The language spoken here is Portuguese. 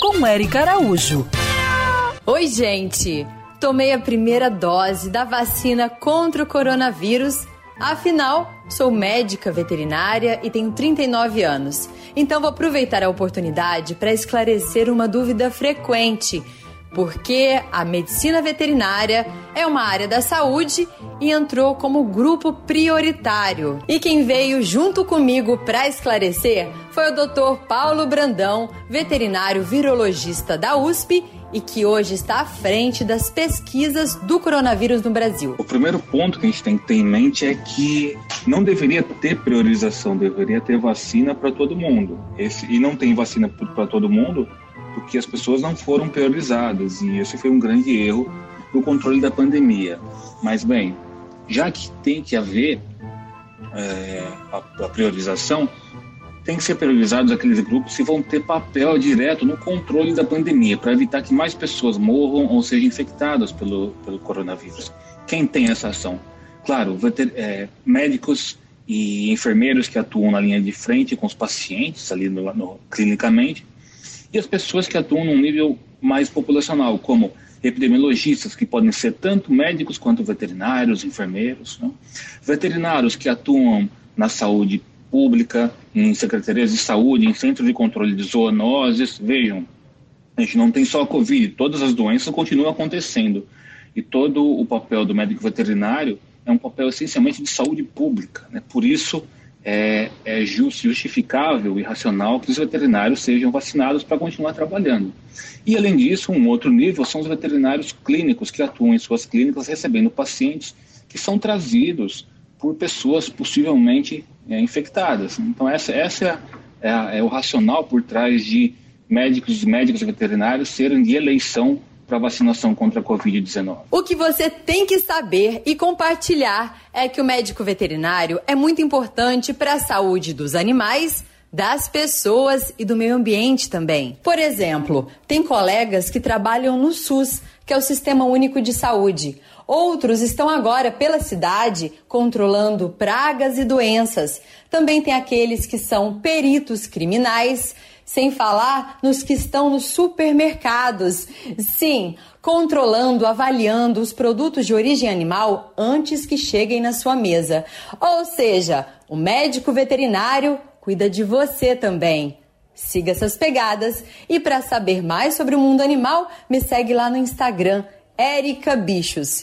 Com Eric Araújo. Oi, gente! Tomei a primeira dose da vacina contra o coronavírus. Afinal, sou médica veterinária e tenho 39 anos. Então vou aproveitar a oportunidade para esclarecer uma dúvida frequente porque a medicina veterinária é uma área da saúde e entrou como grupo prioritário. E quem veio junto comigo para esclarecer foi o Dr. Paulo Brandão, veterinário virologista da USP e que hoje está à frente das pesquisas do coronavírus no Brasil. O primeiro ponto que a gente tem que ter em mente é que não deveria ter priorização, deveria ter vacina para todo mundo. Esse, e não tem vacina para todo mundo porque as pessoas não foram priorizadas e esse foi um grande erro no controle da pandemia. Mas bem, já que tem que haver é, a, a priorização, tem que ser priorizados aqueles grupos que vão ter papel direto no controle da pandemia, para evitar que mais pessoas morram ou sejam infectadas pelo, pelo coronavírus. Quem tem essa ação? Claro, ter, é, médicos e enfermeiros que atuam na linha de frente com os pacientes ali no, no, clinicamente, e as pessoas que atuam num nível mais populacional, como epidemiologistas, que podem ser tanto médicos quanto veterinários, enfermeiros, né? veterinários que atuam na saúde pública, em secretarias de saúde, em centros de controle de zoonoses. Vejam, a gente não tem só a Covid, todas as doenças continuam acontecendo. E todo o papel do médico veterinário é um papel essencialmente de saúde pública. Né? Por isso, é, é justificável e racional que os veterinários sejam vacinados para continuar trabalhando. E, além disso, um outro nível são os veterinários clínicos que atuam em suas clínicas recebendo pacientes que são trazidos por pessoas possivelmente é, infectadas. Então, essa, essa é, é, o racional por trás de médicos médicos veterinários serem de eleição para vacinação contra a Covid-19. O que você tem que saber e compartilhar é que o médico veterinário é muito importante para a saúde dos animais das pessoas e do meio ambiente também. Por exemplo, tem colegas que trabalham no SUS, que é o Sistema Único de Saúde. Outros estão agora pela cidade controlando pragas e doenças. Também tem aqueles que são peritos criminais sem falar nos que estão nos supermercados. Sim, controlando, avaliando os produtos de origem animal antes que cheguem na sua mesa. Ou seja, o médico veterinário cuida de você também. Siga essas pegadas e para saber mais sobre o mundo animal, me segue lá no Instagram, Erica Bichos.